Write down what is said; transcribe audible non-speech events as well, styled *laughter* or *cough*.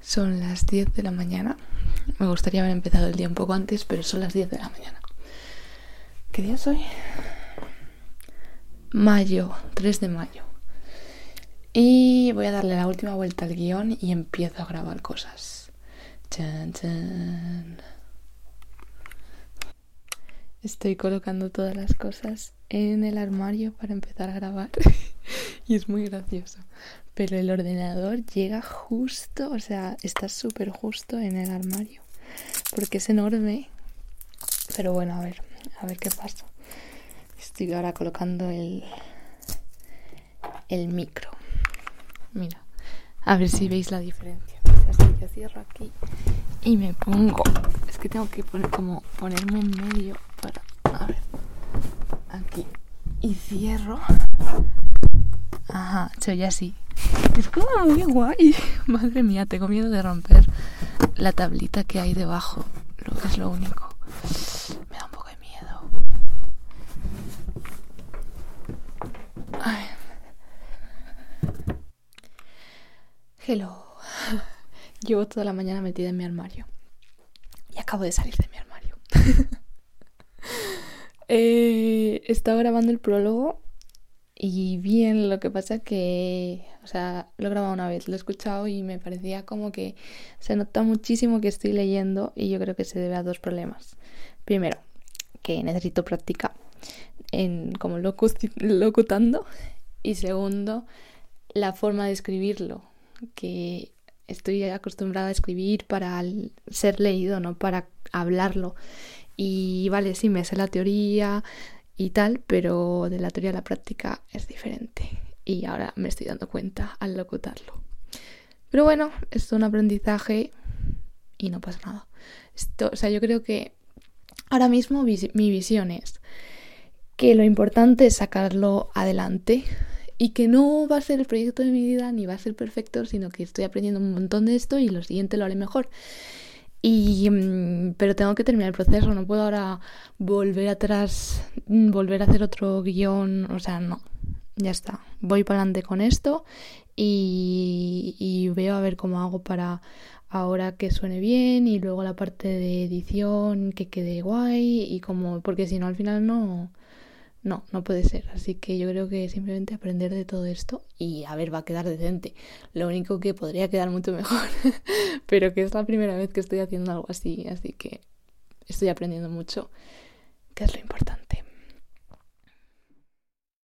Son las 10 de la mañana. Me gustaría haber empezado el día un poco antes, pero son las 10 de la mañana. ¿Qué día es hoy? Mayo, 3 de mayo. Y voy a darle la última vuelta al guion y empiezo a grabar cosas. Chan, chan. Estoy colocando todas las cosas en el armario para empezar a grabar. *laughs* y es muy gracioso. Pero el ordenador llega justo, o sea, está súper justo en el armario. Porque es enorme. Pero bueno, a ver, a ver qué pasa. Estoy ahora colocando el, el micro. Mira, a ver si veis la diferencia. Así que cierro aquí y me pongo. Es que tengo que poner como ponerme en medio para. A ver. Aquí. Y cierro. Ajá, se así. Es como muy guay. *laughs* Madre mía, tengo miedo de romper la tablita que hay debajo. Lo que es lo único. Me da un poco de miedo. Ay. Hello. *laughs* Llevo toda la mañana metida en mi armario. Y acabo de salir de mi armario. *laughs* eh, estaba grabando el prólogo y bien, lo que pasa que, o sea, lo he grabado una vez, lo he escuchado y me parecía como que se nota muchísimo que estoy leyendo y yo creo que se debe a dos problemas. Primero, que necesito práctica en como locutando y segundo, la forma de escribirlo, que estoy acostumbrada a escribir para ser leído, no para hablarlo. Y vale, sí, me sé la teoría, y tal, pero de la teoría a la práctica es diferente. Y ahora me estoy dando cuenta al locutarlo. Pero bueno, es un aprendizaje y no pasa nada. Esto, o sea, yo creo que ahora mismo mi visión es que lo importante es sacarlo adelante y que no va a ser el proyecto de mi vida ni va a ser perfecto, sino que estoy aprendiendo un montón de esto y lo siguiente lo haré mejor. Y, mm, pero tengo que terminar el proceso, no puedo ahora volver atrás, mm, volver a hacer otro guion, o sea, no, ya está. Voy para adelante con esto y, y veo a ver cómo hago para ahora que suene bien y luego la parte de edición que quede guay y como, porque si no al final no, no, no puede ser. Así que yo creo que simplemente aprender de todo esto y a ver, va a quedar decente. Lo único que podría quedar mucho mejor, *laughs* pero que es la primera vez que estoy haciendo algo así, así que estoy aprendiendo mucho, que es lo importante.